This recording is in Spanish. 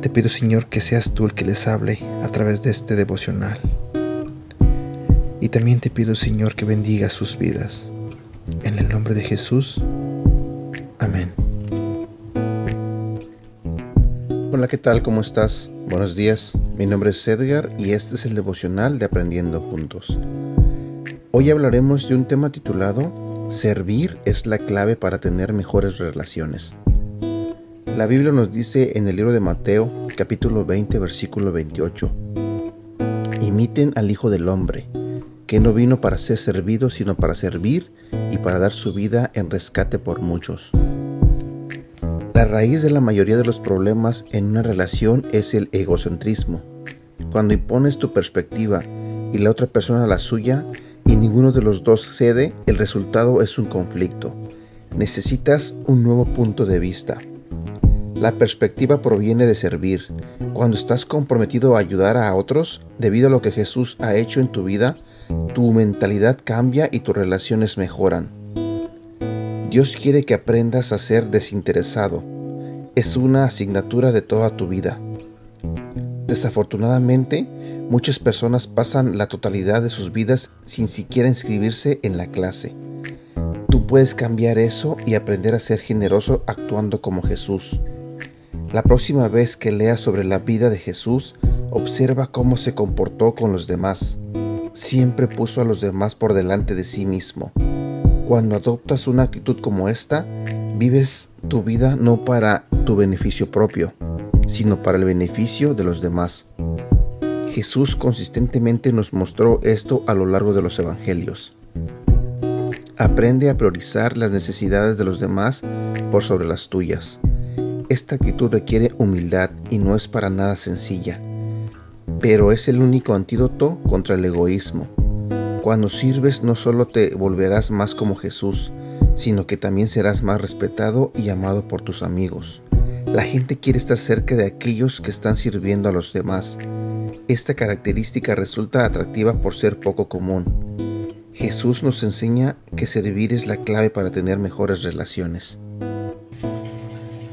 Te pido, Señor, que seas tú el que les hable a través de este devocional. Y también te pido, Señor, que bendiga sus vidas. En el nombre de Jesús. Amén. Hola, ¿qué tal? ¿Cómo estás? Buenos días. Mi nombre es Edgar y este es el devocional de Aprendiendo Juntos. Hoy hablaremos de un tema titulado Servir es la clave para tener mejores relaciones. La Biblia nos dice en el libro de Mateo, capítulo 20, versículo 28, Imiten al Hijo del Hombre, que no vino para ser servido, sino para servir y para dar su vida en rescate por muchos. La raíz de la mayoría de los problemas en una relación es el egocentrismo. Cuando impones tu perspectiva y la otra persona la suya y ninguno de los dos cede, el resultado es un conflicto. Necesitas un nuevo punto de vista. La perspectiva proviene de servir. Cuando estás comprometido a ayudar a otros, debido a lo que Jesús ha hecho en tu vida, tu mentalidad cambia y tus relaciones mejoran. Dios quiere que aprendas a ser desinteresado. Es una asignatura de toda tu vida. Desafortunadamente, muchas personas pasan la totalidad de sus vidas sin siquiera inscribirse en la clase. Tú puedes cambiar eso y aprender a ser generoso actuando como Jesús. La próxima vez que leas sobre la vida de Jesús, observa cómo se comportó con los demás. Siempre puso a los demás por delante de sí mismo. Cuando adoptas una actitud como esta, vives tu vida no para tu beneficio propio, sino para el beneficio de los demás. Jesús consistentemente nos mostró esto a lo largo de los evangelios. Aprende a priorizar las necesidades de los demás por sobre las tuyas. Esta actitud requiere humildad y no es para nada sencilla, pero es el único antídoto contra el egoísmo. Cuando sirves no solo te volverás más como Jesús, sino que también serás más respetado y amado por tus amigos. La gente quiere estar cerca de aquellos que están sirviendo a los demás. Esta característica resulta atractiva por ser poco común. Jesús nos enseña que servir es la clave para tener mejores relaciones.